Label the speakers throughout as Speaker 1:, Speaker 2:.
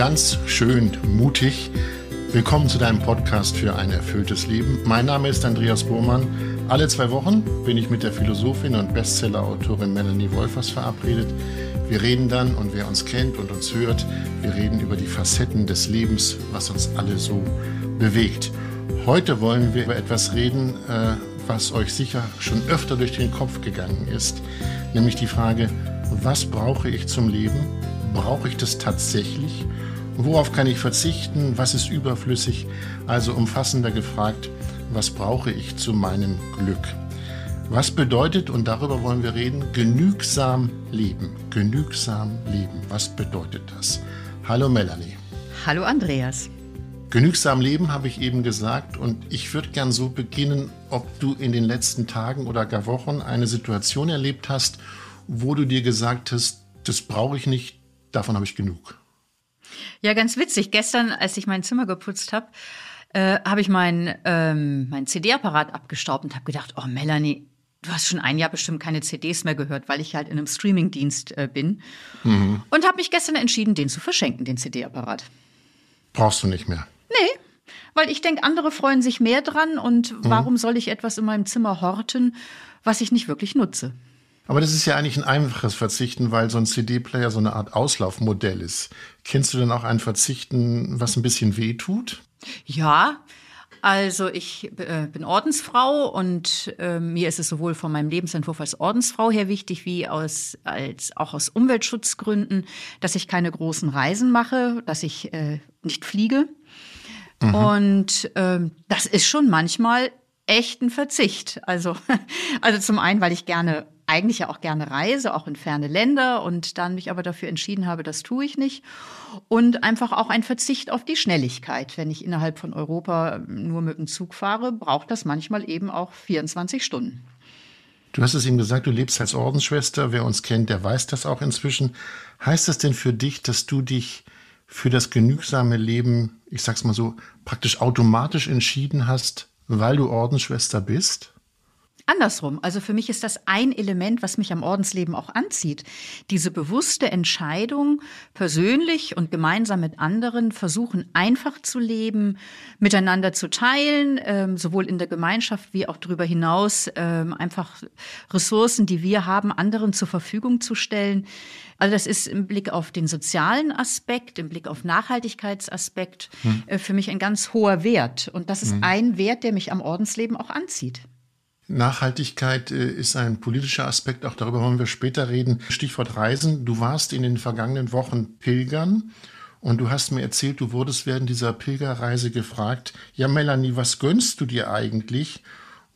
Speaker 1: ganz schön mutig. Willkommen zu deinem Podcast für ein erfülltes Leben. Mein Name ist Andreas Bohrmann. Alle zwei Wochen bin ich mit der Philosophin und Bestseller-Autorin Melanie Wolfers verabredet. Wir reden dann, und wer uns kennt und uns hört, wir reden über die Facetten des Lebens, was uns alle so bewegt. Heute wollen wir über etwas reden, äh, was euch sicher schon öfter durch den Kopf gegangen ist, nämlich die Frage, was brauche ich zum Leben? Brauche ich das tatsächlich? Worauf kann ich verzichten? Was ist überflüssig? Also umfassender gefragt, was brauche ich zu meinem Glück? Was bedeutet, und darüber wollen wir reden, genügsam leben? Genügsam leben, was bedeutet das? Hallo Melanie.
Speaker 2: Hallo Andreas.
Speaker 1: Genügsam leben habe ich eben gesagt und ich würde gern so beginnen, ob du in den letzten Tagen oder gar Wochen eine Situation erlebt hast, wo du dir gesagt hast, das brauche ich nicht, davon habe ich genug.
Speaker 2: Ja, ganz witzig. Gestern, als ich mein Zimmer geputzt habe, äh, habe ich meinen ähm, mein CD-Apparat abgestaubt und habe gedacht, oh Melanie, du hast schon ein Jahr bestimmt keine CDs mehr gehört, weil ich halt in einem Streamingdienst äh, bin. Mhm. Und habe mich gestern entschieden, den zu verschenken, den CD-Apparat.
Speaker 1: Brauchst du nicht mehr?
Speaker 2: Nee, weil ich denke, andere freuen sich mehr dran und mhm. warum soll ich etwas in meinem Zimmer horten, was ich nicht wirklich nutze?
Speaker 1: Aber das ist ja eigentlich ein einfaches Verzichten, weil so ein CD-Player so eine Art Auslaufmodell ist. Kennst du denn auch ein Verzichten, was ein bisschen weh tut?
Speaker 2: Ja, also ich äh, bin Ordensfrau und äh, mir ist es sowohl von meinem Lebensentwurf als Ordensfrau her wichtig, wie aus, als auch aus Umweltschutzgründen, dass ich keine großen Reisen mache, dass ich äh, nicht fliege. Mhm. Und ähm, das ist schon manchmal echt ein Verzicht. Also, also zum einen, weil ich gerne eigentlich ja auch gerne reise, auch in ferne Länder und dann mich aber dafür entschieden habe, das tue ich nicht. Und einfach auch ein Verzicht auf die Schnelligkeit. Wenn ich innerhalb von Europa nur mit dem Zug fahre, braucht das manchmal eben auch 24 Stunden.
Speaker 1: Du hast es ihm gesagt, du lebst als Ordensschwester. Wer uns kennt, der weiß das auch inzwischen. Heißt das denn für dich, dass du dich für das genügsame Leben, ich sag's mal so, praktisch automatisch entschieden hast, weil du Ordensschwester bist?
Speaker 2: Andersrum. Also für mich ist das ein Element, was mich am Ordensleben auch anzieht. Diese bewusste Entscheidung, persönlich und gemeinsam mit anderen versuchen, einfach zu leben, miteinander zu teilen, ähm, sowohl in der Gemeinschaft wie auch darüber hinaus, ähm, einfach Ressourcen, die wir haben, anderen zur Verfügung zu stellen. Also das ist im Blick auf den sozialen Aspekt, im Blick auf Nachhaltigkeitsaspekt hm. äh, für mich ein ganz hoher Wert. Und das ist hm. ein Wert, der mich am Ordensleben auch anzieht.
Speaker 1: Nachhaltigkeit äh, ist ein politischer Aspekt, auch darüber wollen wir später reden. Stichwort Reisen. Du warst in den vergangenen Wochen pilgern und du hast mir erzählt, du wurdest während dieser Pilgerreise gefragt, ja Melanie, was gönnst du dir eigentlich?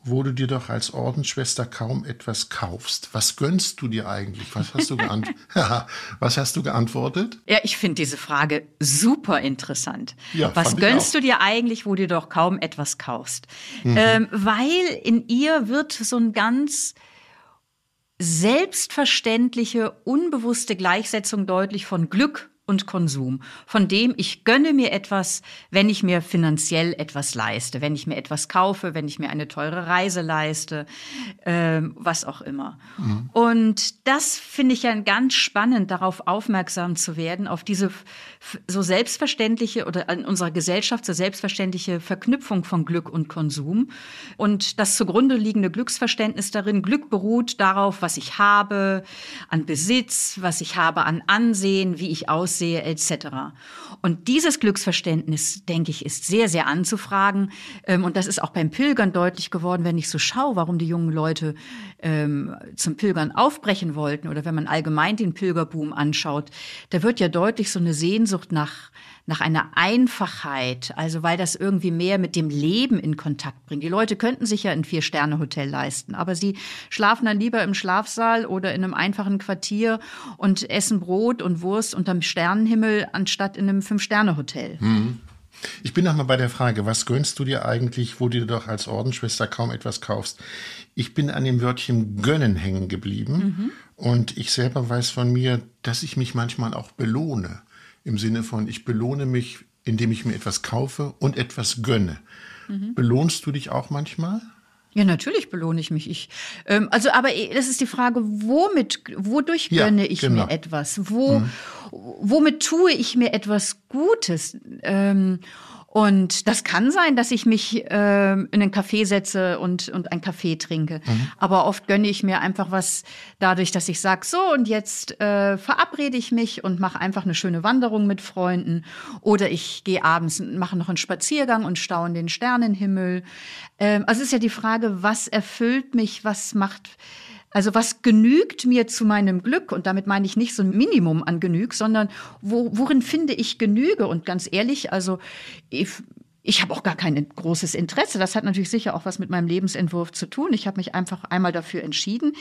Speaker 1: Wo du dir doch als Ordensschwester kaum etwas kaufst. Was gönnst du dir eigentlich? Was hast du, geant was hast du geantwortet?
Speaker 2: Ja, ich finde diese Frage super interessant. Ja, was gönnst du dir eigentlich, wo du doch kaum etwas kaufst? Mhm. Ähm, weil in ihr wird so ein ganz selbstverständliche, unbewusste Gleichsetzung deutlich von Glück und Konsum, von dem ich gönne mir etwas, wenn ich mir finanziell etwas leiste, wenn ich mir etwas kaufe, wenn ich mir eine teure Reise leiste, äh, was auch immer. Mhm. Und das finde ich ja ganz spannend, darauf aufmerksam zu werden, auf diese so selbstverständliche oder in unserer Gesellschaft so selbstverständliche Verknüpfung von Glück und Konsum. Und das zugrunde liegende Glücksverständnis darin, Glück beruht darauf, was ich habe, an Besitz, was ich habe an Ansehen, wie ich aussehe, aussehe etc. Und dieses Glücksverständnis, denke ich, ist sehr, sehr anzufragen. Ähm, und das ist auch beim Pilgern deutlich geworden, wenn ich so schaue, warum die jungen Leute ähm, zum Pilgern aufbrechen wollten oder wenn man allgemein den Pilgerboom anschaut, da wird ja deutlich so eine Sehnsucht nach nach einer Einfachheit, also weil das irgendwie mehr mit dem Leben in Kontakt bringt. Die Leute könnten sich ja ein Vier-Sterne-Hotel leisten, aber sie schlafen dann lieber im Schlafsaal oder in einem einfachen Quartier und essen Brot und Wurst unterm Sternenhimmel anstatt in einem Fünf-Sterne-Hotel. Mhm.
Speaker 1: Ich bin nochmal bei der Frage, was gönnst du dir eigentlich, wo du doch als Ordensschwester kaum etwas kaufst? Ich bin an dem Wörtchen gönnen hängen geblieben mhm. und ich selber weiß von mir, dass ich mich manchmal auch belohne im Sinne von, ich belohne mich, indem ich mir etwas kaufe und etwas gönne. Mhm. Belohnst du dich auch manchmal?
Speaker 2: Ja, natürlich belohne ich mich. Ich, ähm, also, aber das ist die Frage, womit, wodurch gönne ja, ich genau. mir etwas? Wo, mhm. womit tue ich mir etwas Gutes? Ähm, und das kann sein, dass ich mich äh, in einen Café setze und, und einen Kaffee trinke. Mhm. Aber oft gönne ich mir einfach was dadurch, dass ich sage, so und jetzt äh, verabrede ich mich und mache einfach eine schöne Wanderung mit Freunden. Oder ich gehe abends, mache noch einen Spaziergang und staune den Sternenhimmel. Ähm, also es ist ja die Frage, was erfüllt mich, was macht also was genügt mir zu meinem Glück? Und damit meine ich nicht so ein Minimum an Genüg, sondern wo, worin finde ich Genüge? Und ganz ehrlich, also ich, ich habe auch gar kein großes Interesse. Das hat natürlich sicher auch was mit meinem Lebensentwurf zu tun. Ich habe mich einfach einmal dafür entschieden.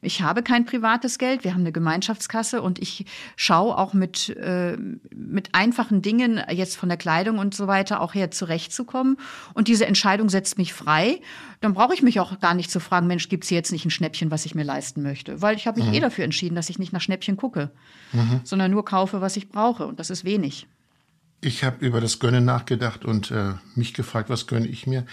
Speaker 2: Ich habe kein privates Geld. Wir haben eine Gemeinschaftskasse und ich schaue auch mit, äh, mit einfachen Dingen, jetzt von der Kleidung und so weiter, auch her zurechtzukommen. Und diese Entscheidung setzt mich frei. Dann brauche ich mich auch gar nicht zu fragen, Mensch, gibt es hier jetzt nicht ein Schnäppchen, was ich mir leisten möchte? Weil ich habe mich mhm. eh dafür entschieden, dass ich nicht nach Schnäppchen gucke, mhm. sondern nur kaufe, was ich brauche. Und das ist wenig.
Speaker 1: Ich habe über das Gönnen nachgedacht und äh, mich gefragt, was gönne ich mir.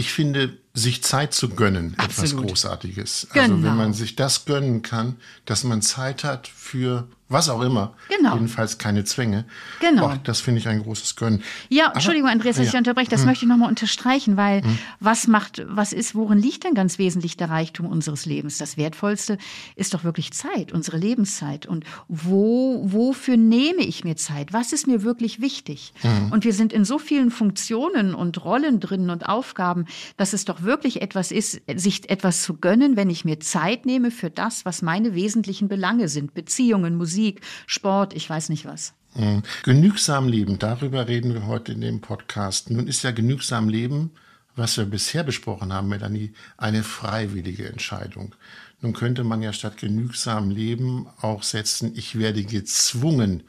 Speaker 1: Ich finde, sich Zeit zu gönnen, Absolut. etwas Großartiges. Genau. Also wenn genau. man sich das gönnen kann, dass man Zeit hat für was auch immer. Genau. Jedenfalls keine Zwänge. Genau. Och, das finde ich ein großes Gönnen.
Speaker 2: Ja, Aber, Entschuldigung, Andreas, dass ja. ich unterbreche. Das hm. möchte ich nochmal unterstreichen, weil hm. was macht, was ist, worin liegt denn ganz wesentlich der Reichtum unseres Lebens? Das Wertvollste ist doch wirklich Zeit, unsere Lebenszeit. Und wo, wofür nehme ich mir Zeit? Was ist mir wirklich wichtig? Hm. Und wir sind in so vielen Funktionen und Rollen drin und Aufgaben, dass es doch wirklich etwas ist, sich etwas zu gönnen, wenn ich mir Zeit nehme für das, was meine wesentlichen Belange sind. Beziehungen, Musik, Sport, ich weiß nicht was.
Speaker 1: Mhm. Genügsam leben, darüber reden wir heute in dem Podcast. Nun ist ja genügsam leben, was wir bisher besprochen haben, Melanie, eine freiwillige Entscheidung. Nun könnte man ja statt genügsam leben auch setzen, ich werde gezwungen,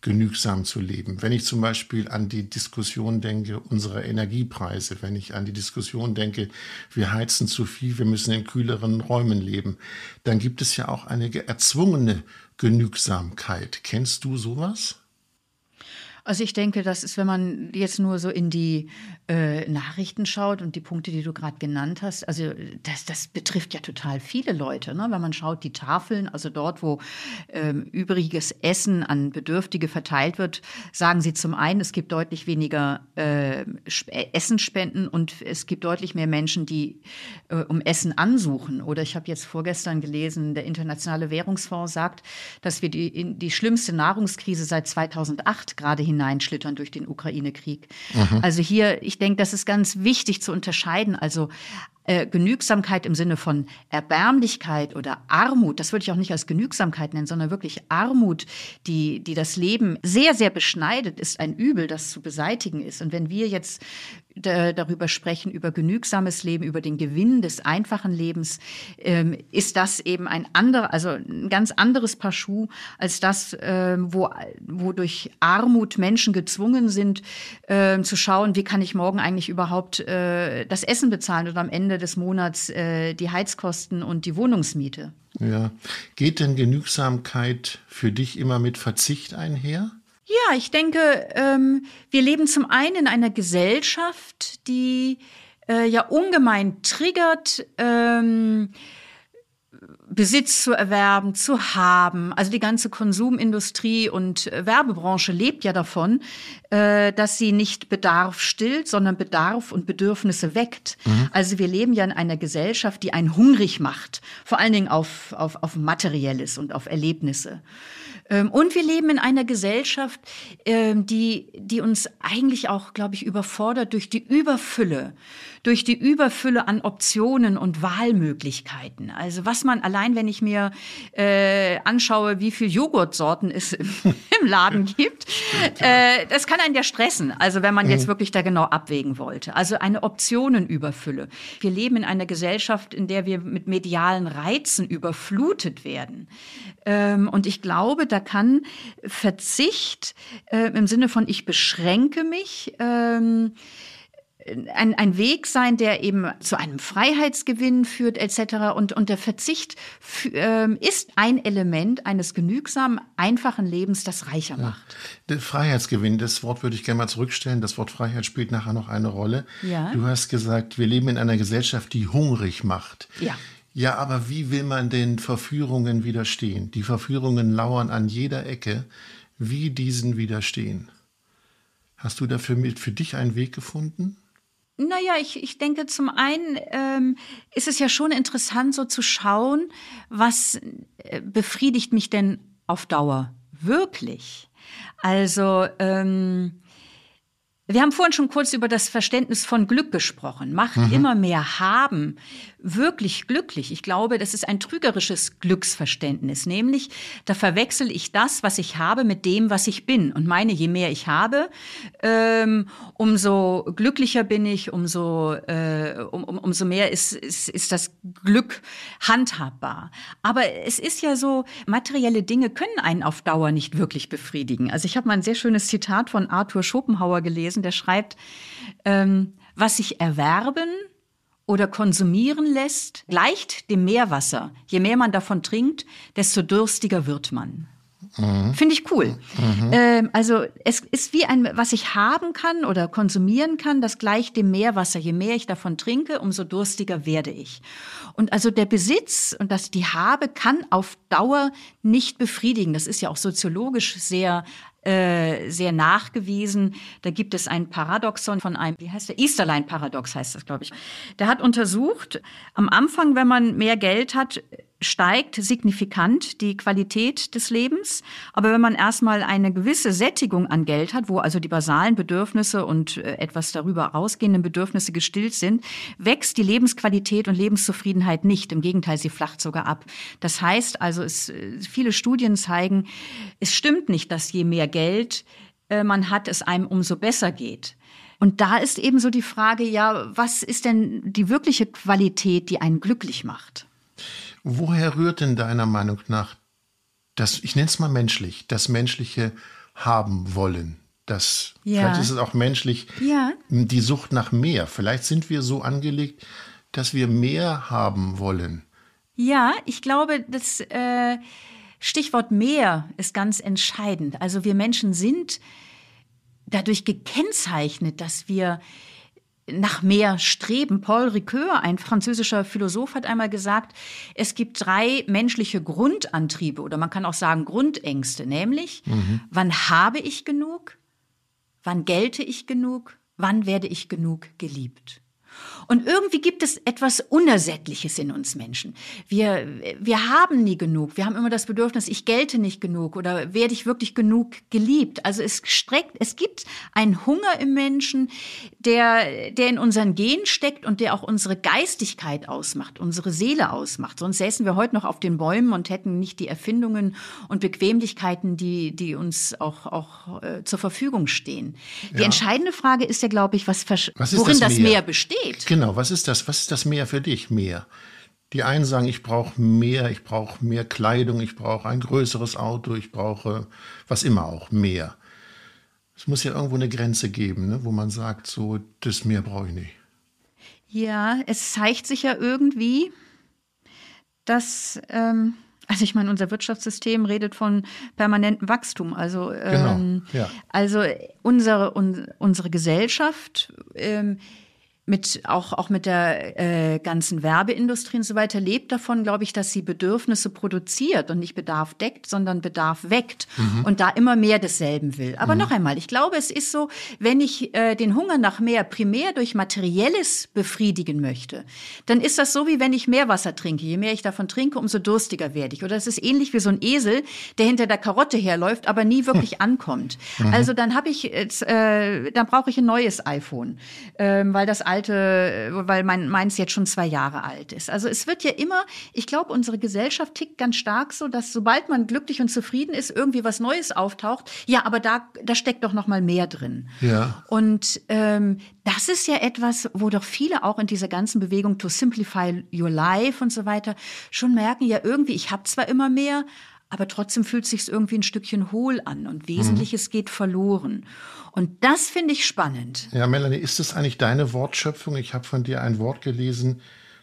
Speaker 1: genügsam zu leben. Wenn ich zum Beispiel an die Diskussion denke unserer Energiepreise, wenn ich an die Diskussion denke, wir heizen zu viel, wir müssen in kühleren Räumen leben, dann gibt es ja auch eine erzwungene Genügsamkeit. Kennst du sowas?
Speaker 2: Also ich denke, das ist, wenn man jetzt nur so in die äh, Nachrichten schaut und die Punkte, die du gerade genannt hast, also das, das betrifft ja total viele Leute. Ne? Wenn man schaut, die Tafeln, also dort, wo ähm, übriges Essen an Bedürftige verteilt wird, sagen sie zum einen, es gibt deutlich weniger äh, Essensspenden und es gibt deutlich mehr Menschen, die äh, um Essen ansuchen. Oder ich habe jetzt vorgestern gelesen, der Internationale Währungsfonds sagt, dass wir die, die schlimmste Nahrungskrise seit 2008 gerade hin hineinschlittern durch den Ukraine-Krieg. Mhm. Also hier, ich denke, das ist ganz wichtig zu unterscheiden. Also äh, Genügsamkeit im Sinne von Erbärmlichkeit oder Armut, das würde ich auch nicht als Genügsamkeit nennen, sondern wirklich Armut, die, die das Leben sehr, sehr beschneidet, ist ein Übel, das zu beseitigen ist. Und wenn wir jetzt darüber sprechen, über genügsames Leben, über den Gewinn des einfachen Lebens, ähm, ist das eben ein anderer, also ein ganz anderes Paar Schuh als das, ähm, wo, wo durch Armut Menschen gezwungen sind, ähm, zu schauen, wie kann ich morgen eigentlich überhaupt äh, das Essen bezahlen oder am Ende des Monats äh, die Heizkosten und die Wohnungsmiete.
Speaker 1: Ja. Geht denn Genügsamkeit für dich immer mit Verzicht einher?
Speaker 2: Ja, ich denke, ähm, wir leben zum einen in einer Gesellschaft, die äh, ja ungemein triggert, ähm, Besitz zu erwerben, zu haben. Also die ganze Konsumindustrie und äh, Werbebranche lebt ja davon, äh, dass sie nicht Bedarf stillt, sondern Bedarf und Bedürfnisse weckt. Mhm. Also wir leben ja in einer Gesellschaft, die einen hungrig macht, vor allen Dingen auf, auf, auf Materielles und auf Erlebnisse. Ähm, und wir leben in einer Gesellschaft, ähm, die, die uns eigentlich auch, glaube ich, überfordert durch die Überfülle, durch die Überfülle an Optionen und Wahlmöglichkeiten. Also was man allein, wenn ich mir äh, anschaue, wie viel Joghurtsorten es im, im Laden gibt, äh, das kann einen ja stressen. Also wenn man mhm. jetzt wirklich da genau abwägen wollte. Also eine Optionenüberfülle. Wir leben in einer Gesellschaft, in der wir mit medialen Reizen überflutet werden. Ähm, und ich glaube, da kann Verzicht äh, im Sinne von ich beschränke mich, ähm, ein, ein Weg sein, der eben zu einem Freiheitsgewinn führt etc. Und, und der Verzicht äh, ist ein Element eines genügsamen, einfachen Lebens, das reicher macht.
Speaker 1: Der Freiheitsgewinn, das Wort würde ich gerne mal zurückstellen. Das Wort Freiheit spielt nachher noch eine Rolle. Ja. Du hast gesagt, wir leben in einer Gesellschaft, die hungrig macht.
Speaker 2: Ja.
Speaker 1: Ja, aber wie will man den Verführungen widerstehen? Die Verführungen lauern an jeder Ecke. Wie diesen widerstehen? Hast du dafür mit für dich einen Weg gefunden?
Speaker 2: Naja, ich, ich denke, zum einen ähm, ist es ja schon interessant, so zu schauen, was äh, befriedigt mich denn auf Dauer wirklich. Also ähm, wir haben vorhin schon kurz über das Verständnis von Glück gesprochen. Macht mhm. immer mehr haben wirklich glücklich. Ich glaube, das ist ein trügerisches Glücksverständnis, nämlich da verwechsel ich das, was ich habe, mit dem, was ich bin. Und meine, je mehr ich habe, ähm, umso glücklicher bin ich, umso, äh, um, um, umso mehr ist, ist, ist das Glück handhabbar. Aber es ist ja so, materielle Dinge können einen auf Dauer nicht wirklich befriedigen. Also ich habe mal ein sehr schönes Zitat von Arthur Schopenhauer gelesen, der schreibt, ähm, was sich erwerben oder konsumieren lässt, gleicht dem Meerwasser. Je mehr man davon trinkt, desto durstiger wird man. Mhm. Finde ich cool. Mhm. Ähm, also es ist wie ein, was ich haben kann oder konsumieren kann, das gleicht dem Meerwasser. Je mehr ich davon trinke, umso durstiger werde ich. Und also der Besitz und das die habe kann auf Dauer nicht befriedigen. Das ist ja auch soziologisch sehr äh, sehr nachgewiesen. Da gibt es ein Paradoxon von einem, wie heißt der? Easterline-Paradox heißt das, glaube ich. Der hat untersucht, am Anfang, wenn man mehr Geld hat, steigt signifikant die Qualität des Lebens. Aber wenn man erstmal eine gewisse Sättigung an Geld hat, wo also die basalen Bedürfnisse und äh, etwas darüber ausgehenden Bedürfnisse gestillt sind, wächst die Lebensqualität und Lebenszufriedenheit nicht. Im Gegenteil, sie flacht sogar ab. Das heißt also, es, äh, viele Studien zeigen, es stimmt nicht, dass je mehr Geld äh, man hat, es einem umso besser geht. Und da ist eben so die Frage, ja, was ist denn die wirkliche Qualität, die einen glücklich macht?
Speaker 1: Woher rührt denn deiner Meinung nach das, ich nenne es mal menschlich, das menschliche haben wollen? Das, ja. Vielleicht ist es auch menschlich, ja. die Sucht nach mehr. Vielleicht sind wir so angelegt, dass wir mehr haben wollen.
Speaker 2: Ja, ich glaube, das äh, Stichwort mehr ist ganz entscheidend. Also wir Menschen sind dadurch gekennzeichnet, dass wir nach mehr streben. Paul Ricoeur, ein französischer Philosoph, hat einmal gesagt, es gibt drei menschliche Grundantriebe oder man kann auch sagen Grundängste, nämlich mhm. wann habe ich genug, wann gelte ich genug, wann werde ich genug geliebt. Und irgendwie gibt es etwas Unersättliches in uns Menschen. Wir, wir haben nie genug. Wir haben immer das Bedürfnis, ich gelte nicht genug oder werde ich wirklich genug geliebt. Also es streckt, es gibt einen Hunger im Menschen, der, der in unseren Genen steckt und der auch unsere Geistigkeit ausmacht, unsere Seele ausmacht. Sonst säßen wir heute noch auf den Bäumen und hätten nicht die Erfindungen und Bequemlichkeiten, die, die uns auch, auch äh, zur Verfügung stehen. Die entscheidende Frage ist ja, glaube ich, was, was worin das, das Meer besteht geht.
Speaker 1: Genau, was ist das? Was ist das mehr für dich? Mehr. Die einen sagen, ich brauche mehr, ich brauche mehr Kleidung, ich brauche ein größeres Auto, ich brauche was immer auch, mehr. Es muss ja irgendwo eine Grenze geben, ne, wo man sagt, so, das mehr brauche ich nicht.
Speaker 2: Ja, es zeigt sich ja irgendwie, dass, ähm, also ich meine, unser Wirtschaftssystem redet von permanentem Wachstum. Also, genau, ähm, ja. also unsere, un, unsere Gesellschaft ähm, mit auch auch mit der äh, ganzen Werbeindustrie und so weiter lebt davon, glaube ich, dass sie Bedürfnisse produziert und nicht Bedarf deckt, sondern Bedarf weckt mhm. und da immer mehr desselben will. Aber mhm. noch einmal, ich glaube, es ist so, wenn ich äh, den Hunger nach mehr primär durch materielles befriedigen möchte, dann ist das so wie wenn ich mehr Wasser trinke. Je mehr ich davon trinke, umso durstiger werde ich. Oder es ist ähnlich wie so ein Esel, der hinter der Karotte herläuft, aber nie wirklich hm. ankommt. Mhm. Also dann habe ich äh, dann brauche ich ein neues iPhone, äh, weil das alte alte, weil mein, meins jetzt schon zwei Jahre alt ist. Also es wird ja immer, ich glaube, unsere Gesellschaft tickt ganz stark so, dass sobald man glücklich und zufrieden ist, irgendwie was Neues auftaucht. Ja, aber da, da steckt doch noch mal mehr drin.
Speaker 1: Ja.
Speaker 2: Und ähm, das ist ja etwas, wo doch viele auch in dieser ganzen Bewegung to simplify your life und so weiter schon merken, ja irgendwie, ich habe zwar immer mehr, aber trotzdem fühlt es sich irgendwie ein Stückchen hohl an und Wesentliches mhm. geht verloren. Und das finde ich spannend.
Speaker 1: Ja, Melanie, ist das eigentlich deine Wortschöpfung? Ich habe von dir ein Wort gelesen,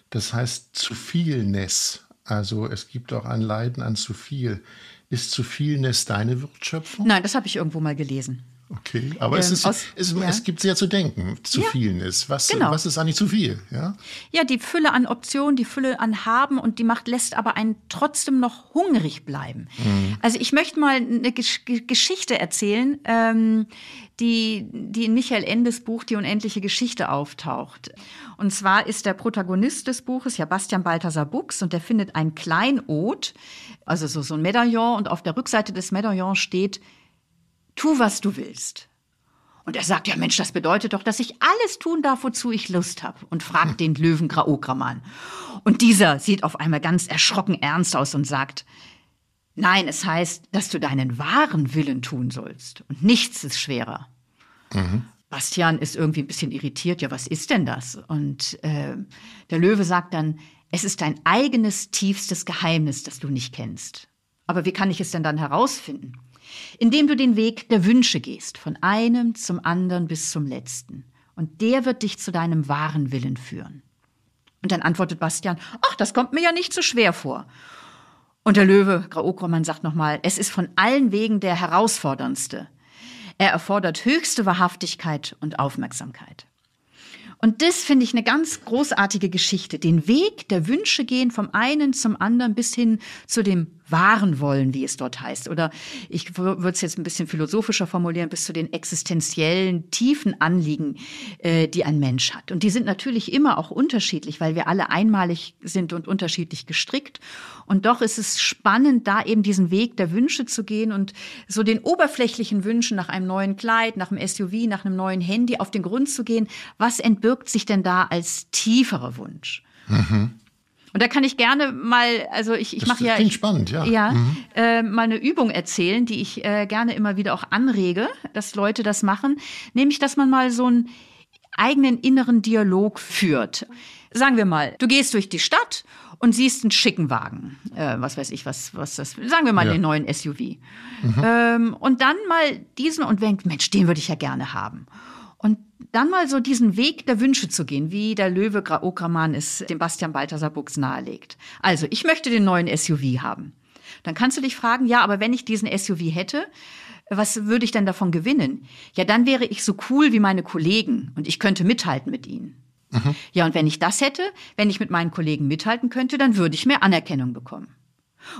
Speaker 1: das heißt zu vielness. Also es gibt auch ein Leiden an zu viel. Ist zu vielness deine Wortschöpfung?
Speaker 2: Nein, das habe ich irgendwo mal gelesen.
Speaker 1: Okay, aber ähm, es, ist, aus, es, ja. es, gibt sehr zu denken, zu ja, vielen ist. Was, genau. was ist eigentlich zu viel? Ja?
Speaker 2: ja, die Fülle an Optionen, die Fülle an Haben und die Macht lässt aber einen trotzdem noch hungrig bleiben. Mhm. Also ich möchte mal eine Gesch Geschichte erzählen, ähm, die, die in Michael Endes Buch Die unendliche Geschichte auftaucht. Und zwar ist der Protagonist des Buches ja Bastian Balthasar Buchs und der findet ein Kleinod, also so, so ein Medaillon und auf der Rückseite des Medaillons steht tu, was du willst. Und er sagt, ja Mensch, das bedeutet doch, dass ich alles tun darf, wozu ich Lust habe. Und fragt den Löwen Graograman. Und dieser sieht auf einmal ganz erschrocken ernst aus und sagt, nein, es heißt, dass du deinen wahren Willen tun sollst. Und nichts ist schwerer. Mhm. Bastian ist irgendwie ein bisschen irritiert. Ja, was ist denn das? Und äh, der Löwe sagt dann, es ist dein eigenes tiefstes Geheimnis, das du nicht kennst. Aber wie kann ich es denn dann herausfinden? Indem du den Weg der Wünsche gehst, von einem zum anderen bis zum letzten. Und der wird dich zu deinem wahren Willen führen. Und dann antwortet Bastian, ach, das kommt mir ja nicht so schwer vor. Und der Löwe, Graokroman, sagt nochmal, es ist von allen Wegen der herausforderndste. Er erfordert höchste Wahrhaftigkeit und Aufmerksamkeit. Und das finde ich eine ganz großartige Geschichte. Den Weg der Wünsche gehen vom einen zum anderen bis hin zu dem wahren wollen, wie es dort heißt. Oder ich würde es jetzt ein bisschen philosophischer formulieren, bis zu den existenziellen, tiefen Anliegen, äh, die ein Mensch hat. Und die sind natürlich immer auch unterschiedlich, weil wir alle einmalig sind und unterschiedlich gestrickt. Und doch ist es spannend, da eben diesen Weg der Wünsche zu gehen und so den oberflächlichen Wünschen nach einem neuen Kleid, nach einem SUV, nach einem neuen Handy auf den Grund zu gehen. Was entbirgt sich denn da als tieferer Wunsch? Mhm. Und da kann ich gerne mal, also ich, ich mache ja.
Speaker 1: Klingt spannend, ja.
Speaker 2: Ja, mhm. äh, mal eine Übung erzählen, die ich äh, gerne immer wieder auch anrege, dass Leute das machen. Nämlich, dass man mal so einen eigenen inneren Dialog führt. Sagen wir mal, du gehst durch die Stadt und siehst einen schicken Wagen. Äh, was weiß ich, was, was das, sagen wir mal ja. den neuen SUV. Mhm. Ähm, und dann mal diesen und denkt, Mensch, den würde ich ja gerne haben. Dann mal so diesen Weg der Wünsche zu gehen, wie der Löwe Okraman es dem Bastian Balthasar Buchs nahelegt. Also, ich möchte den neuen SUV haben. Dann kannst du dich fragen, ja, aber wenn ich diesen SUV hätte, was würde ich denn davon gewinnen? Ja, dann wäre ich so cool wie meine Kollegen und ich könnte mithalten mit ihnen. Mhm. Ja, und wenn ich das hätte, wenn ich mit meinen Kollegen mithalten könnte, dann würde ich mehr Anerkennung bekommen.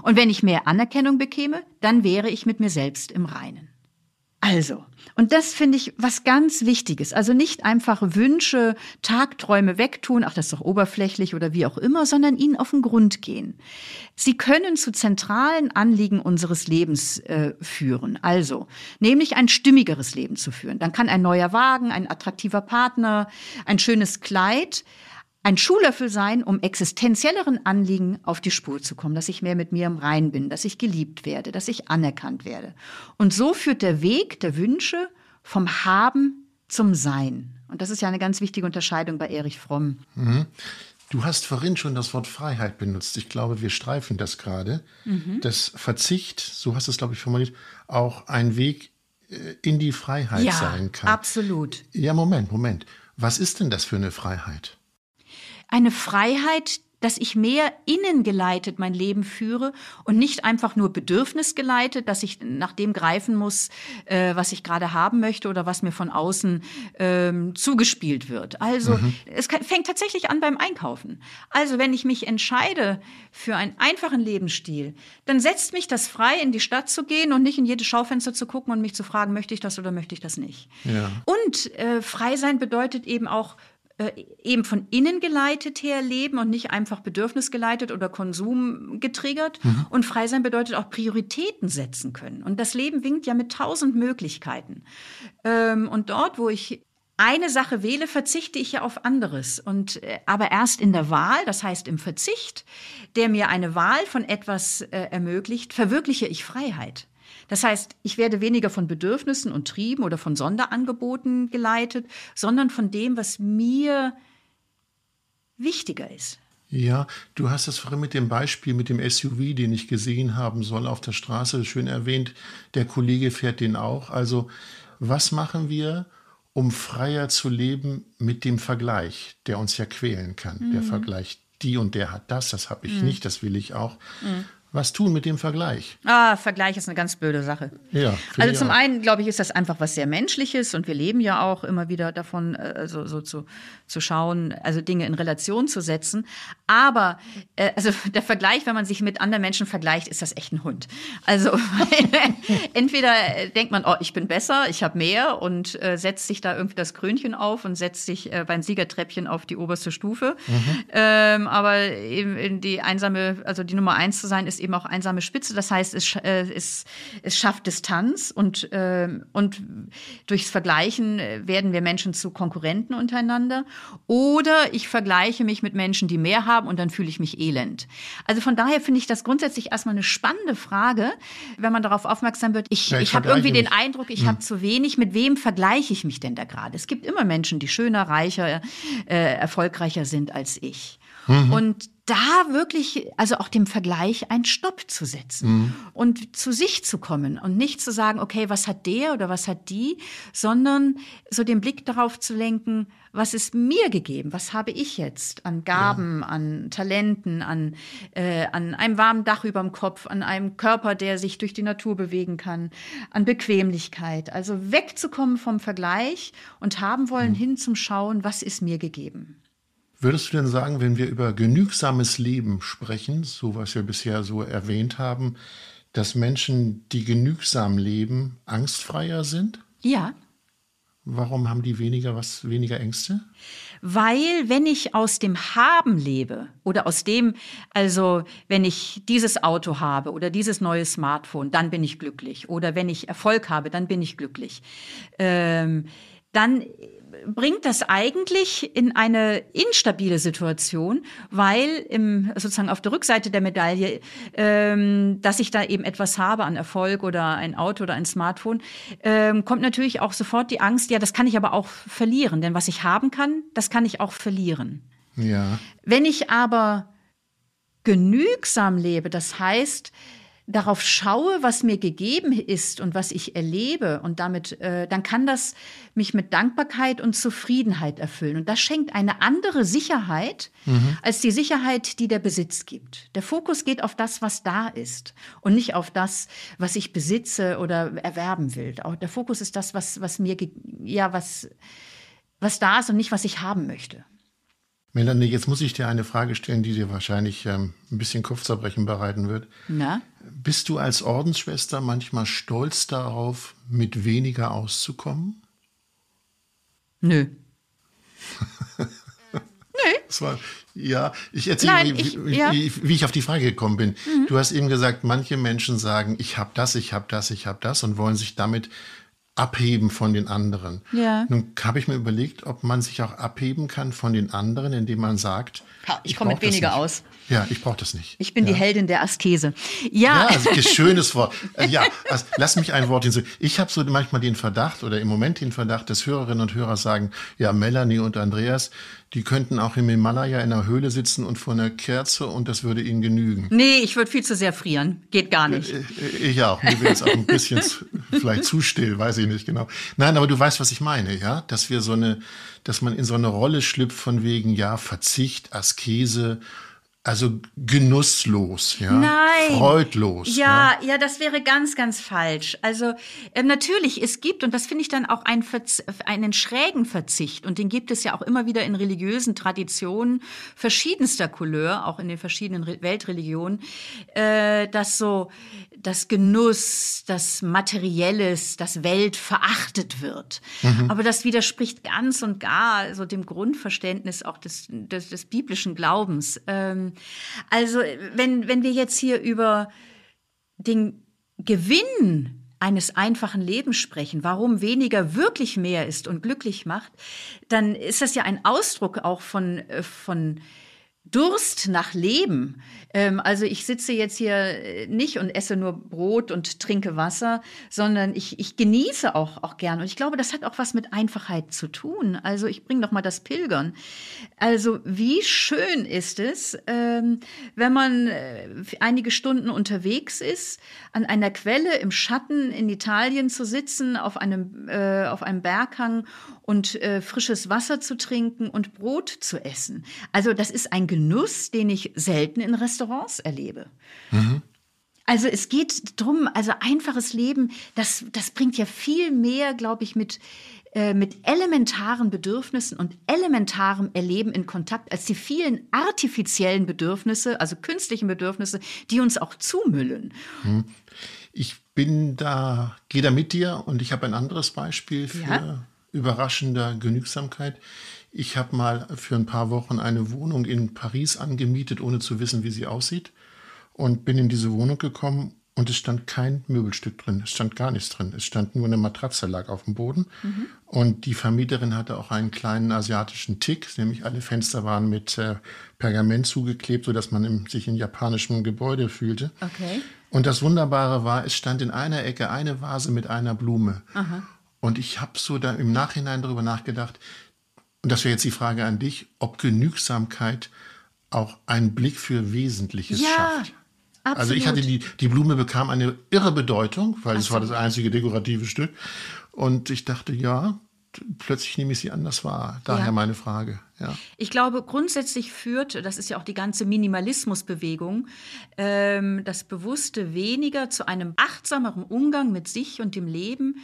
Speaker 2: Und wenn ich mehr Anerkennung bekäme, dann wäre ich mit mir selbst im Reinen. Also, und das finde ich was ganz Wichtiges. Also nicht einfach Wünsche, Tagträume wegtun, ach, das ist doch oberflächlich oder wie auch immer, sondern ihnen auf den Grund gehen. Sie können zu zentralen Anliegen unseres Lebens äh, führen. Also, nämlich ein stimmigeres Leben zu führen. Dann kann ein neuer Wagen, ein attraktiver Partner, ein schönes Kleid ein Schuhlöffel sein, um existenzielleren Anliegen auf die Spur zu kommen, dass ich mehr mit mir im Rein bin, dass ich geliebt werde, dass ich anerkannt werde. Und so führt der Weg der Wünsche vom Haben zum Sein. Und das ist ja eine ganz wichtige Unterscheidung bei Erich Fromm. Mhm.
Speaker 1: Du hast vorhin schon das Wort Freiheit benutzt. Ich glaube, wir streifen das gerade. Mhm. Das Verzicht, so hast du es, glaube ich, formuliert, auch ein Weg äh, in die Freiheit ja, sein kann.
Speaker 2: Absolut.
Speaker 1: Ja, Moment, Moment. Was ist denn das für eine Freiheit?
Speaker 2: Eine Freiheit, dass ich mehr innengeleitet mein Leben führe und nicht einfach nur bedürfnisgeleitet, dass ich nach dem greifen muss, äh, was ich gerade haben möchte oder was mir von außen ähm, zugespielt wird. Also mhm. es kann, fängt tatsächlich an beim Einkaufen. Also wenn ich mich entscheide für einen einfachen Lebensstil, dann setzt mich das frei, in die Stadt zu gehen und nicht in jedes Schaufenster zu gucken und mich zu fragen, möchte ich das oder möchte ich das nicht. Ja. Und äh, frei sein bedeutet eben auch äh, eben von innen geleitet her leben und nicht einfach bedürfnisgeleitet oder Konsum getriggert. Mhm. Und frei sein bedeutet auch Prioritäten setzen können. Und das Leben winkt ja mit tausend Möglichkeiten. Ähm, und dort, wo ich eine Sache wähle, verzichte ich ja auf anderes. Und äh, aber erst in der Wahl, das heißt im Verzicht, der mir eine Wahl von etwas äh, ermöglicht, verwirkliche ich Freiheit. Das heißt, ich werde weniger von Bedürfnissen und Trieben oder von Sonderangeboten geleitet, sondern von dem, was mir wichtiger ist.
Speaker 1: Ja, du hast das vorhin mit dem Beispiel mit dem SUV, den ich gesehen haben soll auf der Straße, schön erwähnt. Der Kollege fährt den auch. Also, was machen wir, um freier zu leben mit dem Vergleich, der uns ja quälen kann? Mhm. Der Vergleich, die und der hat das, das habe ich mhm. nicht, das will ich auch. Mhm was tun mit dem Vergleich?
Speaker 2: Ah, Vergleich ist eine ganz blöde Sache. Ja, also zum auch. einen, glaube ich, ist das einfach was sehr Menschliches und wir leben ja auch immer wieder davon, also so zu, zu schauen, also Dinge in Relation zu setzen. Aber äh, also der Vergleich, wenn man sich mit anderen Menschen vergleicht, ist das echt ein Hund. Also entweder denkt man, oh, ich bin besser, ich habe mehr und äh, setzt sich da irgendwie das Krönchen auf und setzt sich äh, beim Siegertreppchen auf die oberste Stufe. Mhm. Ähm, aber eben die einsame, also die Nummer eins zu sein, ist eben auch einsame Spitze. Das heißt, es, äh, es, es schafft Distanz und, äh, und durchs Vergleichen äh, werden wir Menschen zu Konkurrenten untereinander. Oder ich vergleiche mich mit Menschen, die mehr haben und dann fühle ich mich elend. Also von daher finde ich das grundsätzlich erstmal eine spannende Frage, wenn man darauf aufmerksam wird. Ich, ja, ich, ich habe irgendwie mich. den Eindruck, ich hm. habe zu wenig. Mit wem vergleiche ich mich denn da gerade? Es gibt immer Menschen, die schöner, reicher, äh, erfolgreicher sind als ich. Mhm. Und da wirklich, also auch dem Vergleich einen Stopp zu setzen mhm. und zu sich zu kommen und nicht zu sagen, okay, was hat der oder was hat die, sondern so den Blick darauf zu lenken, was ist mir gegeben, was habe ich jetzt an Gaben, ja. an Talenten, an, äh, an einem warmen Dach über dem Kopf, an einem Körper, der sich durch die Natur bewegen kann, an Bequemlichkeit. Also wegzukommen vom Vergleich und haben wollen mhm. hin zum Schauen, was ist mir gegeben.
Speaker 1: Würdest du denn sagen, wenn wir über genügsames Leben sprechen, so was wir bisher so erwähnt haben, dass Menschen, die genügsam leben, angstfreier sind?
Speaker 2: Ja.
Speaker 1: Warum haben die weniger was, weniger Ängste?
Speaker 2: Weil, wenn ich aus dem Haben lebe oder aus dem, also wenn ich dieses Auto habe oder dieses neue Smartphone, dann bin ich glücklich. Oder wenn ich Erfolg habe, dann bin ich glücklich. Ähm, dann bringt das eigentlich in eine instabile Situation, weil im, sozusagen auf der Rückseite der Medaille, ähm, dass ich da eben etwas habe an Erfolg oder ein Auto oder ein Smartphone, ähm, kommt natürlich auch sofort die Angst, ja, das kann ich aber auch verlieren, denn was ich haben kann, das kann ich auch verlieren.
Speaker 1: Ja.
Speaker 2: Wenn ich aber genügsam lebe, das heißt, darauf schaue, was mir gegeben ist und was ich erlebe und damit, äh, dann kann das mich mit Dankbarkeit und Zufriedenheit erfüllen. Und das schenkt eine andere Sicherheit mhm. als die Sicherheit, die der Besitz gibt. Der Fokus geht auf das, was da ist und nicht auf das, was ich besitze oder erwerben will. Auch der Fokus ist das, was, was mir, ja, was, was da ist und nicht, was ich haben möchte.
Speaker 1: Melanie, jetzt muss ich dir eine Frage stellen, die dir wahrscheinlich ähm, ein bisschen Kopfzerbrechen bereiten wird.
Speaker 2: Na?
Speaker 1: Bist du als Ordensschwester manchmal stolz darauf, mit weniger auszukommen?
Speaker 2: Nö.
Speaker 1: Das war, ja, ich erzähle, Nein, wie, ich, wie, ja. wie, wie, ich auf die Frage gekommen bin. Mhm. Du hast eben gesagt, manche Menschen sagen, ich habe das, ich habe das, ich habe das und wollen sich damit abheben von den anderen.
Speaker 2: Ja.
Speaker 1: Nun habe ich mir überlegt, ob man sich auch abheben kann von den anderen, indem man sagt,
Speaker 2: ich, komme mit weniger aus.
Speaker 1: Ja, ich brauche das nicht.
Speaker 2: Ich bin
Speaker 1: ja.
Speaker 2: die Heldin der Askese. Ja,
Speaker 1: ja also, schönes Wort. Äh, ja, also, lass mich ein Wort hinzu. Ich habe so manchmal den Verdacht oder im Moment den Verdacht, dass Hörerinnen und Hörer sagen, ja, Melanie und Andreas, die könnten auch im Himalaya in einer Höhle sitzen und vor einer Kerze und das würde ihnen genügen.
Speaker 2: Nee, ich würde viel zu sehr frieren. Geht gar nicht. Äh,
Speaker 1: äh, ich auch. Mir wäre jetzt auch ein bisschen vielleicht zu still, weiß ich nicht genau. Nein, aber du weißt, was ich meine, ja? Dass wir so eine, dass man in so eine Rolle schlüpft von wegen, ja, Verzicht, Askese also genusslos, ja,
Speaker 2: Nein.
Speaker 1: freudlos.
Speaker 2: Ja, ja, ja, das wäre ganz, ganz falsch. Also äh, natürlich, es gibt und das finde ich dann auch ein Verz einen schrägen Verzicht und den gibt es ja auch immer wieder in religiösen Traditionen verschiedenster Couleur, auch in den verschiedenen Re Weltreligionen, äh, dass so das Genuss, das Materielles, das Welt verachtet wird. Mhm. Aber das widerspricht ganz und gar so dem Grundverständnis auch des, des, des biblischen Glaubens. Ähm, also wenn, wenn wir jetzt hier über den Gewinn eines einfachen Lebens sprechen, warum weniger wirklich mehr ist und glücklich macht, dann ist das ja ein Ausdruck auch von, äh, von Durst nach Leben. Ähm, also ich sitze jetzt hier äh, nicht und esse nur Brot und trinke Wasser, sondern ich, ich genieße auch, auch gern. Und ich glaube, das hat auch was mit Einfachheit zu tun. Also ich bringe noch mal das Pilgern. Also wie schön ist es, ähm, wenn man äh, einige Stunden unterwegs ist, an einer Quelle im Schatten in Italien zu sitzen, auf einem, äh, auf einem Berghang und äh, frisches Wasser zu trinken und Brot zu essen. Also das ist ein Genuss, den ich selten in Restaurants erlebe. Mhm. Also es geht drum, also einfaches Leben, das, das bringt ja viel mehr, glaube ich, mit, äh, mit elementaren Bedürfnissen und elementarem Erleben in Kontakt als die vielen artifiziellen Bedürfnisse, also künstlichen Bedürfnisse, die uns auch zumüllen.
Speaker 1: Mhm. Ich bin da, gehe da mit dir und ich habe ein anderes Beispiel für ja? überraschende Genügsamkeit. Ich habe mal für ein paar Wochen eine Wohnung in Paris angemietet, ohne zu wissen, wie sie aussieht. Und bin in diese Wohnung gekommen und es stand kein Möbelstück drin. Es stand gar nichts drin. Es stand nur eine Matratze lag auf dem Boden. Mhm. Und die Vermieterin hatte auch einen kleinen asiatischen Tick, nämlich alle Fenster waren mit äh, Pergament zugeklebt, sodass man im, sich in japanischem Gebäude fühlte.
Speaker 2: Okay.
Speaker 1: Und das Wunderbare war, es stand in einer Ecke eine Vase mit einer Blume. Aha. Und ich habe so da im Nachhinein darüber nachgedacht, und das wäre jetzt die Frage an dich, ob Genügsamkeit auch einen Blick für Wesentliches ja, schafft. Absolut. Also ich hatte die, die Blume bekam eine irre Bedeutung, weil es war das einzige dekorative Stück. Und ich dachte, ja, plötzlich nehme ich sie anders wahr. Daher ja. meine Frage. Ja.
Speaker 2: Ich glaube, grundsätzlich führt, das ist ja auch die ganze Minimalismusbewegung, ähm, das bewusste Weniger zu einem achtsameren Umgang mit sich und dem Leben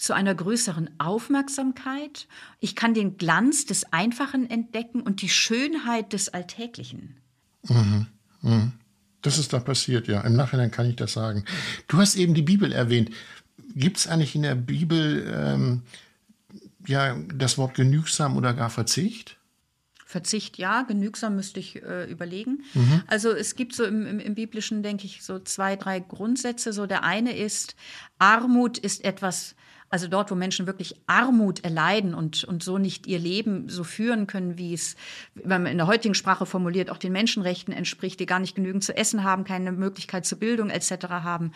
Speaker 2: zu einer größeren Aufmerksamkeit. Ich kann den Glanz des Einfachen entdecken und die Schönheit des Alltäglichen.
Speaker 1: Mhm. Mhm. Das ist da passiert, ja. Im Nachhinein kann ich das sagen. Du hast eben die Bibel erwähnt. Gibt es eigentlich in der Bibel ähm, ja das Wort genügsam oder gar Verzicht?
Speaker 2: Verzicht ja, genügsam müsste ich äh, überlegen. Mhm. Also es gibt so im, im, im, Biblischen, denke ich, so zwei, drei Grundsätze. So der eine ist, Armut ist etwas, also dort, wo Menschen wirklich Armut erleiden und, und so nicht ihr Leben so führen können, wie es, wenn man in der heutigen Sprache formuliert, auch den Menschenrechten entspricht, die gar nicht genügend zu essen haben, keine Möglichkeit zur Bildung etc. haben.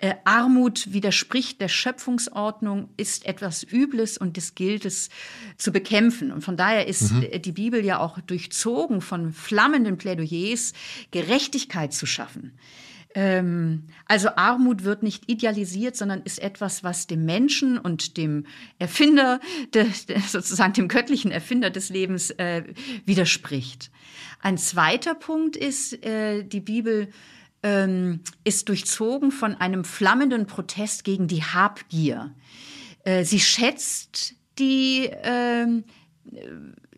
Speaker 2: Äh, Armut widerspricht der Schöpfungsordnung, ist etwas Übles und das gilt es zu bekämpfen. Und von daher ist mhm. die Bibel ja auch durchzogen von flammenden Plädoyers, Gerechtigkeit zu schaffen. Ähm, also Armut wird nicht idealisiert, sondern ist etwas, was dem Menschen und dem Erfinder, de, de, sozusagen dem göttlichen Erfinder des Lebens äh, widerspricht. Ein zweiter Punkt ist, äh, die Bibel ähm, ist durchzogen von einem flammenden Protest gegen die Habgier. Äh, sie schätzt die ähm,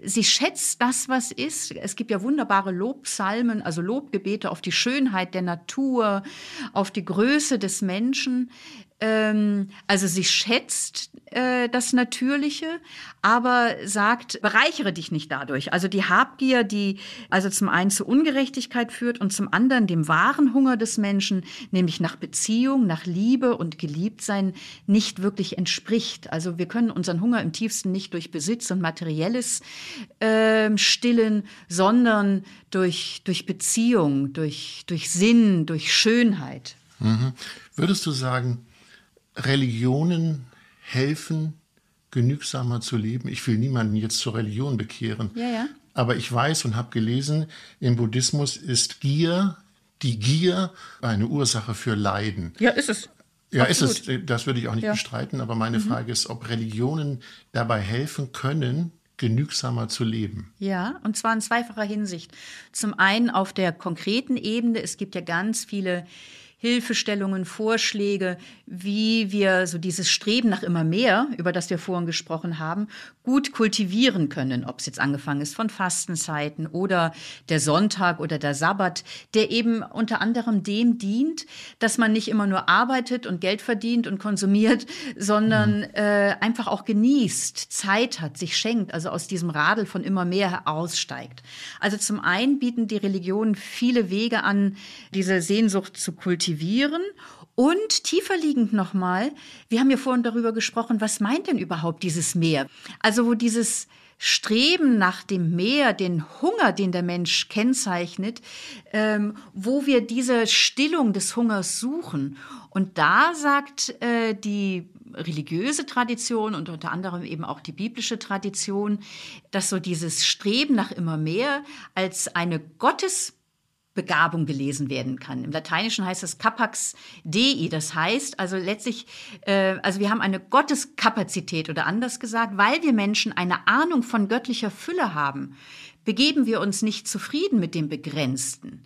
Speaker 2: sie schätzt das, was ist. Es gibt ja wunderbare Lobpsalmen, also Lobgebete auf die Schönheit der Natur, auf die Größe des Menschen. Ähm, also sie schätzt äh, das Natürliche, aber sagt, bereichere dich nicht dadurch. Also die Habgier, die also zum einen zu Ungerechtigkeit führt und zum anderen dem wahren Hunger des Menschen, nämlich nach Beziehung, nach Liebe und Geliebtsein, nicht wirklich entspricht. Also wir können unseren Hunger im tiefsten nicht durch Besitz und Materielles äh, stillen, sondern durch, durch Beziehung, durch, durch Sinn, durch Schönheit.
Speaker 1: Mhm. Würdest du sagen, Religionen helfen, genügsamer zu leben. Ich will niemanden jetzt zur Religion bekehren.
Speaker 2: Ja, ja.
Speaker 1: Aber ich weiß und habe gelesen, im Buddhismus ist Gier, die Gier, eine Ursache für Leiden.
Speaker 2: Ja, ist es.
Speaker 1: Ja, Absolut. ist es. Das würde ich auch nicht ja. bestreiten. Aber meine mhm. Frage ist, ob Religionen dabei helfen können, genügsamer zu leben.
Speaker 2: Ja, und zwar in zweifacher Hinsicht. Zum einen auf der konkreten Ebene. Es gibt ja ganz viele Hilfestellungen, Vorschläge, wie wir so dieses Streben nach immer mehr, über das wir vorhin gesprochen haben, gut kultivieren können, ob es jetzt angefangen ist von Fastenzeiten oder der Sonntag oder der Sabbat, der eben unter anderem dem dient, dass man nicht immer nur arbeitet und Geld verdient und konsumiert, sondern mhm. äh, einfach auch genießt, Zeit hat, sich schenkt, also aus diesem Radel von immer mehr aussteigt. Also zum einen bieten die Religionen viele Wege an, diese Sehnsucht zu kultivieren kultivieren Und tiefer liegend nochmal, wir haben ja vorhin darüber gesprochen, was meint denn überhaupt dieses Meer? Also wo dieses Streben nach dem Meer, den Hunger, den der Mensch kennzeichnet, ähm, wo wir diese Stillung des Hungers suchen. Und da sagt äh, die religiöse Tradition und unter anderem eben auch die biblische Tradition, dass so dieses Streben nach immer mehr als eine Gottes Begabung gelesen werden kann. Im Lateinischen heißt es capax dei, das heißt also letztlich, äh, also wir haben eine Gotteskapazität oder anders gesagt, weil wir Menschen eine Ahnung von göttlicher Fülle haben, begeben wir uns nicht zufrieden mit dem Begrenzten.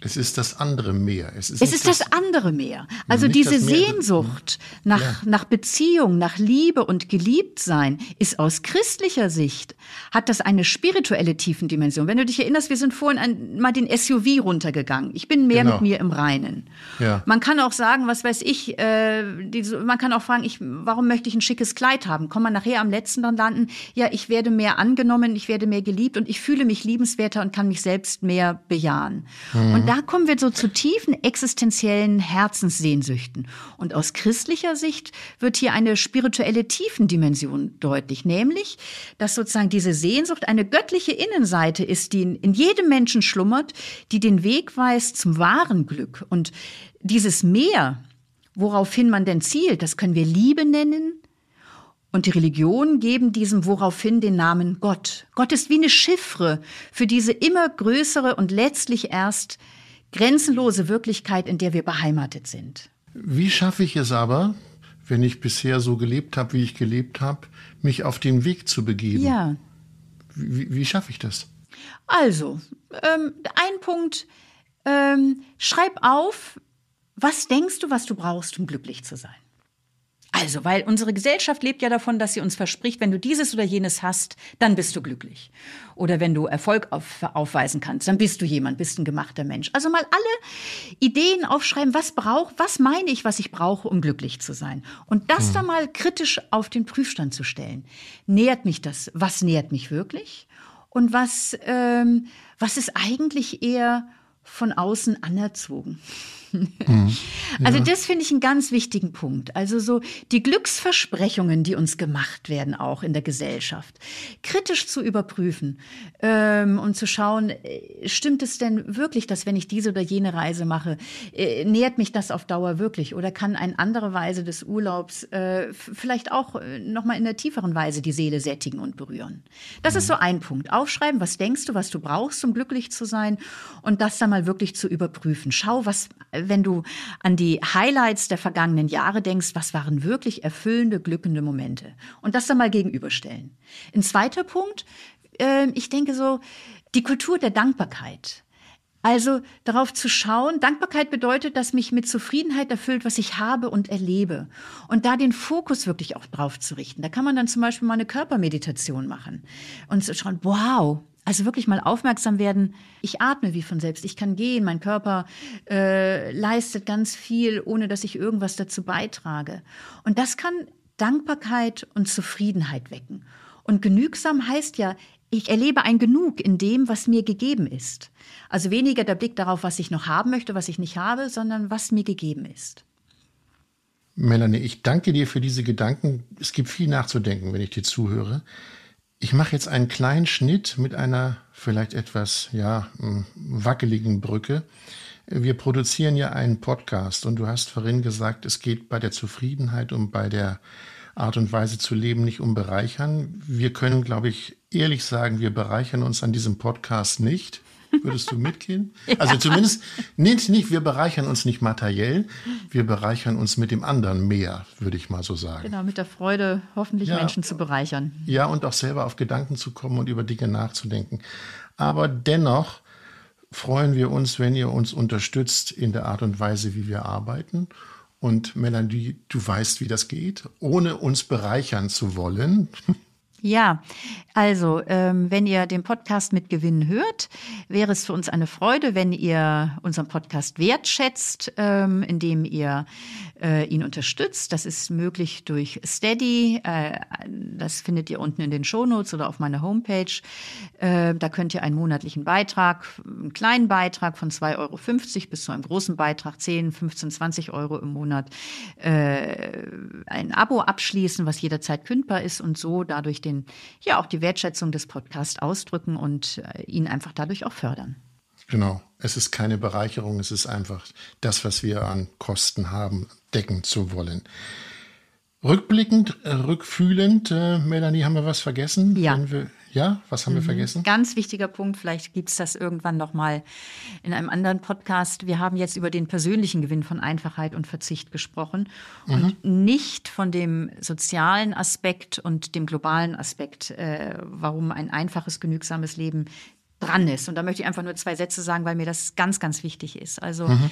Speaker 1: Es ist das andere Meer.
Speaker 2: Es ist, es ist das, das, andere Meer. Also diese Sehnsucht nach, ja. nach Beziehung, nach Liebe und Geliebtsein ist aus christlicher Sicht, hat das eine spirituelle Tiefendimension. Wenn du dich erinnerst, wir sind vorhin ein, mal den SUV runtergegangen. Ich bin mehr genau. mit mir im Reinen. Ja. Man kann auch sagen, was weiß ich, äh, die, man kann auch fragen, ich, warum möchte ich ein schickes Kleid haben? Kommt man nachher am letzten dann landen? Ja, ich werde mehr angenommen, ich werde mehr geliebt und ich fühle mich liebenswerter und kann mich selbst mehr bejahen. Mhm. Da kommen wir so zu tiefen existenziellen Herzenssehnsüchten. Und aus christlicher Sicht wird hier eine spirituelle Tiefendimension deutlich, nämlich, dass sozusagen diese Sehnsucht eine göttliche Innenseite ist, die in jedem Menschen schlummert, die den Weg weist zum wahren Glück. Und dieses Meer, woraufhin man denn zielt, das können wir Liebe nennen, und die Religionen geben diesem woraufhin den Namen Gott. Gott ist wie eine Chiffre für diese immer größere und letztlich erst grenzenlose Wirklichkeit, in der wir beheimatet sind.
Speaker 1: Wie schaffe ich es aber, wenn ich bisher so gelebt habe, wie ich gelebt habe, mich auf den Weg zu begeben?
Speaker 2: Ja.
Speaker 1: Wie, wie schaffe ich das?
Speaker 2: Also, ähm, ein Punkt, ähm, schreib auf, was denkst du, was du brauchst, um glücklich zu sein? Also, weil unsere Gesellschaft lebt ja davon, dass sie uns verspricht, wenn du dieses oder jenes hast, dann bist du glücklich. Oder wenn du Erfolg auf, aufweisen kannst, dann bist du jemand, bist ein gemachter Mensch. Also mal alle Ideen aufschreiben, was braucht, was meine ich, was ich brauche, um glücklich zu sein. Und das hm. dann mal kritisch auf den Prüfstand zu stellen. Nährt mich das? Was nährt mich wirklich? Und was, ähm, was ist eigentlich eher von außen anerzogen? Mhm. Also das finde ich einen ganz wichtigen Punkt. Also so die Glücksversprechungen, die uns gemacht werden, auch in der Gesellschaft, kritisch zu überprüfen ähm, und zu schauen, äh, stimmt es denn wirklich, dass wenn ich diese oder jene Reise mache, äh, nährt mich das auf Dauer wirklich oder kann eine andere Weise des Urlaubs äh, vielleicht auch äh, noch mal in der tieferen Weise die Seele sättigen und berühren. Das mhm. ist so ein Punkt. Aufschreiben, was denkst du, was du brauchst, um glücklich zu sein und das dann mal wirklich zu überprüfen. Schau, was wenn du an die Highlights der vergangenen Jahre denkst, was waren wirklich erfüllende, glückende Momente? Und das dann mal gegenüberstellen. Ein zweiter Punkt, äh, ich denke so, die Kultur der Dankbarkeit. Also darauf zu schauen, Dankbarkeit bedeutet, dass mich mit Zufriedenheit erfüllt, was ich habe und erlebe. Und da den Fokus wirklich auch drauf zu richten. Da kann man dann zum Beispiel mal eine Körpermeditation machen und zu schauen, wow, also wirklich mal aufmerksam werden, ich atme wie von selbst, ich kann gehen, mein Körper äh, leistet ganz viel, ohne dass ich irgendwas dazu beitrage. Und das kann Dankbarkeit und Zufriedenheit wecken. Und genügsam heißt ja, ich erlebe ein Genug in dem, was mir gegeben ist. Also weniger der Blick darauf, was ich noch haben möchte, was ich nicht habe, sondern was mir gegeben ist.
Speaker 1: Melanie, ich danke dir für diese Gedanken. Es gibt viel nachzudenken, wenn ich dir zuhöre. Ich mache jetzt einen kleinen Schnitt mit einer vielleicht etwas ja, wackeligen Brücke. Wir produzieren ja einen Podcast und du hast vorhin gesagt, es geht bei der Zufriedenheit und bei der Art und Weise zu leben nicht um bereichern. Wir können, glaube ich, ehrlich sagen, wir bereichern uns an diesem Podcast nicht. Würdest du mitgehen? ja. Also zumindest nicht, nicht, wir bereichern uns nicht materiell, wir bereichern uns mit dem anderen mehr, würde ich mal so sagen.
Speaker 2: Genau, mit der Freude, hoffentlich ja, Menschen zu bereichern.
Speaker 1: Ja, und auch selber auf Gedanken zu kommen und über Dinge nachzudenken. Aber dennoch freuen wir uns, wenn ihr uns unterstützt in der Art und Weise, wie wir arbeiten. Und Melanie, du weißt, wie das geht, ohne uns bereichern zu wollen.
Speaker 2: Ja, also ähm, wenn ihr den Podcast mit Gewinn hört, wäre es für uns eine Freude, wenn ihr unseren Podcast wertschätzt, ähm, indem ihr äh, ihn unterstützt. Das ist möglich durch Steady. Äh, das findet ihr unten in den Shownotes oder auf meiner Homepage. Äh, da könnt ihr einen monatlichen Beitrag, einen kleinen Beitrag von 2,50 Euro bis zu einem großen Beitrag, 10, 15, 20 Euro im Monat, äh, ein Abo abschließen, was jederzeit kündbar ist und so dadurch den, ja, auch die Wertschätzung des Podcasts ausdrücken und äh, ihn einfach dadurch auch fördern.
Speaker 1: Genau. Es ist keine Bereicherung, es ist einfach das, was wir an Kosten haben, decken zu wollen. Rückblickend, äh, rückfühlend, äh, Melanie, haben wir was vergessen?
Speaker 2: Ja.
Speaker 1: Wir, ja, was haben mhm. wir vergessen?
Speaker 2: Ganz wichtiger Punkt, vielleicht gibt es das irgendwann noch mal in einem anderen Podcast. Wir haben jetzt über den persönlichen Gewinn von Einfachheit und Verzicht gesprochen mhm. und nicht von dem sozialen Aspekt und dem globalen Aspekt, äh, warum ein einfaches, genügsames Leben dran ist. Und da möchte ich einfach nur zwei Sätze sagen, weil mir das ganz, ganz wichtig ist. Also mhm.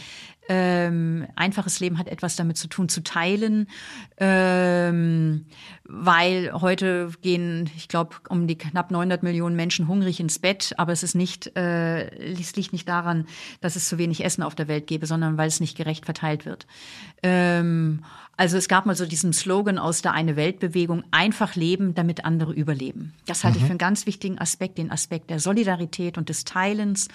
Speaker 2: Ähm, einfaches Leben hat etwas damit zu tun, zu teilen, ähm, weil heute gehen, ich glaube, um die knapp 900 Millionen Menschen hungrig ins Bett, aber es ist nicht, äh, es liegt nicht daran, dass es zu wenig Essen auf der Welt gäbe, sondern weil es nicht gerecht verteilt wird. Ähm, also es gab mal so diesen Slogan aus der Eine Weltbewegung, einfach leben, damit andere überleben. Das halte mhm. ich für einen ganz wichtigen Aspekt, den Aspekt der Solidarität und des Teilens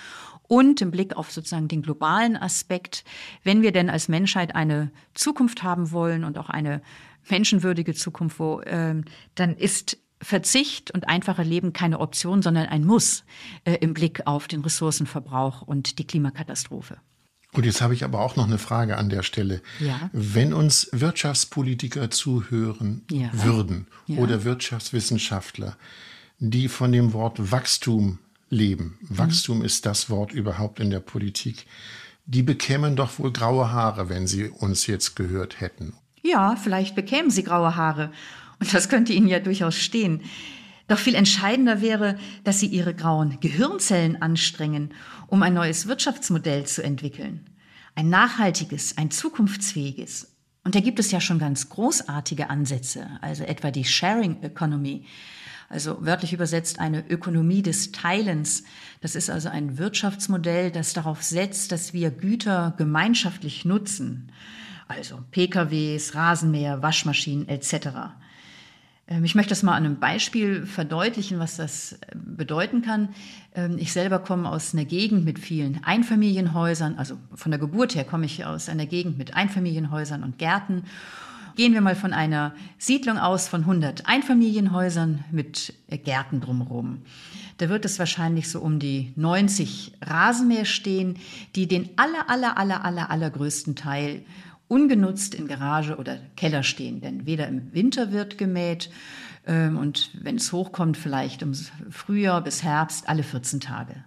Speaker 2: und im Blick auf sozusagen den globalen Aspekt, wenn wir denn als Menschheit eine Zukunft haben wollen und auch eine menschenwürdige Zukunft, wo, äh, dann ist Verzicht und einfache Leben keine Option, sondern ein Muss äh, im Blick auf den Ressourcenverbrauch und die Klimakatastrophe.
Speaker 1: Und jetzt habe ich aber auch noch eine Frage an der Stelle.
Speaker 2: Ja.
Speaker 1: Wenn uns Wirtschaftspolitiker zuhören ja. würden ja. oder Wirtschaftswissenschaftler, die von dem Wort Wachstum leben, mhm. Wachstum ist das Wort überhaupt in der Politik, die bekämen doch wohl graue Haare, wenn sie uns jetzt gehört hätten.
Speaker 2: Ja, vielleicht bekämen sie graue Haare. Und das könnte ihnen ja durchaus stehen. Doch viel entscheidender wäre, dass sie ihre grauen Gehirnzellen anstrengen, um ein neues Wirtschaftsmodell zu entwickeln. Ein nachhaltiges, ein zukunftsfähiges. Und da gibt es ja schon ganz großartige Ansätze, also etwa die Sharing Economy, also wörtlich übersetzt eine Ökonomie des Teilens. Das ist also ein Wirtschaftsmodell, das darauf setzt, dass wir Güter gemeinschaftlich nutzen, also PKWs, Rasenmäher, Waschmaschinen etc. Ähm, ich möchte das mal an einem Beispiel verdeutlichen, was das äh, bedeuten kann. Ähm, ich selber komme aus einer Gegend mit vielen Einfamilienhäusern, also von der Geburt her komme ich aus einer Gegend mit Einfamilienhäusern und Gärten. Gehen wir mal von einer Siedlung aus von 100 Einfamilienhäusern mit Gärten drumherum. Da wird es wahrscheinlich so um die 90 Rasenmäher stehen, die den aller, aller, aller, aller, allergrößten Teil ungenutzt in Garage oder Keller stehen. Denn weder im Winter wird gemäht ähm, und wenn es hochkommt, vielleicht im Frühjahr bis Herbst alle 14 Tage.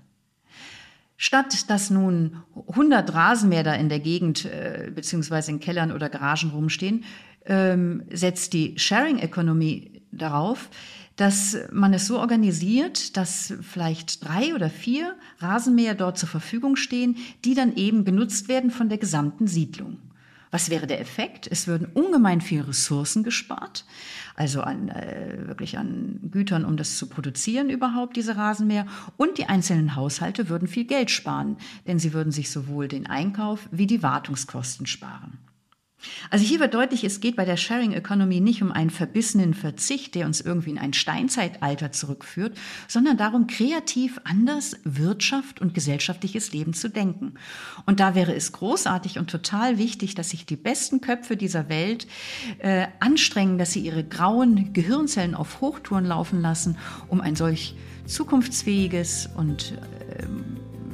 Speaker 2: Statt dass nun 100 Rasenmäher in der Gegend äh, beziehungsweise in Kellern oder Garagen rumstehen, ähm, setzt die Sharing Economy darauf, dass man es so organisiert, dass vielleicht drei oder vier Rasenmäher dort zur Verfügung stehen, die dann eben genutzt werden von der gesamten Siedlung. Was wäre der Effekt? Es würden ungemein viel Ressourcen gespart, also an, äh, wirklich an Gütern, um das zu produzieren überhaupt, diese Rasenmäher. Und die einzelnen Haushalte würden viel Geld sparen, denn sie würden sich sowohl den Einkauf wie die Wartungskosten sparen. Also hier wird deutlich, es geht bei der Sharing Economy nicht um einen verbissenen Verzicht, der uns irgendwie in ein Steinzeitalter zurückführt, sondern darum, kreativ anders Wirtschaft und gesellschaftliches Leben zu denken. Und da wäre es großartig und total wichtig, dass sich die besten Köpfe dieser Welt äh, anstrengen, dass sie ihre grauen Gehirnzellen auf Hochtouren laufen lassen, um ein solch zukunftsfähiges und äh,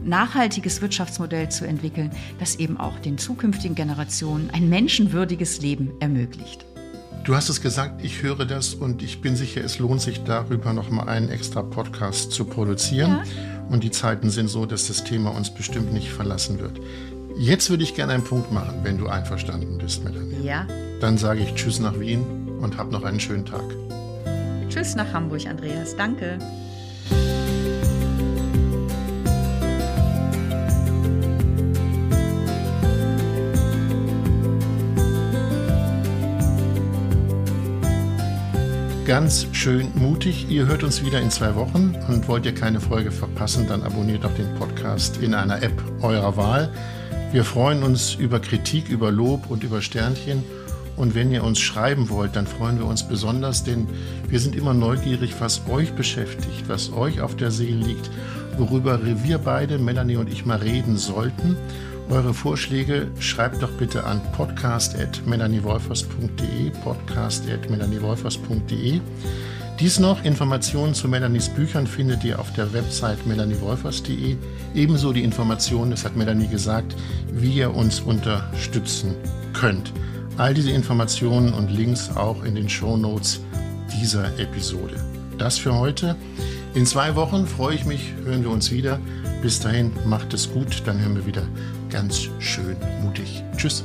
Speaker 2: nachhaltiges Wirtschaftsmodell zu entwickeln, das eben auch den zukünftigen Generationen ein menschenwürdiges Leben ermöglicht.
Speaker 1: Du hast es gesagt, ich höre das und ich bin sicher, es lohnt sich darüber noch mal einen extra Podcast zu produzieren. Ja. Und die Zeiten sind so, dass das Thema uns bestimmt nicht verlassen wird. Jetzt würde ich gerne einen Punkt machen, wenn du einverstanden bist, Melanie.
Speaker 2: Ja.
Speaker 1: Dann sage ich Tschüss nach Wien und hab noch einen schönen Tag.
Speaker 2: Tschüss nach Hamburg, Andreas. Danke.
Speaker 1: Ganz schön mutig. Ihr hört uns wieder in zwei Wochen und wollt ihr keine Folge verpassen, dann abonniert doch den Podcast in einer App eurer Wahl. Wir freuen uns über Kritik, über Lob und über Sternchen. Und wenn ihr uns schreiben wollt, dann freuen wir uns besonders, denn wir sind immer neugierig, was euch beschäftigt, was euch auf der Seele liegt, worüber wir beide, Melanie und ich, mal reden sollten. Eure Vorschläge schreibt doch bitte an podcast.melaniewolfers.de, podcast.melaniewolfers.de. Dies noch, Informationen zu Melanies Büchern findet ihr auf der Website melaniewolfers.de. Ebenso die Informationen, das hat Melanie gesagt, wie ihr uns unterstützen könnt. All diese Informationen und Links auch in den Show Notes dieser Episode. Das für heute. In zwei Wochen freue ich mich, hören wir uns wieder. Bis dahin, macht es gut, dann hören wir wieder ganz schön mutig. Tschüss.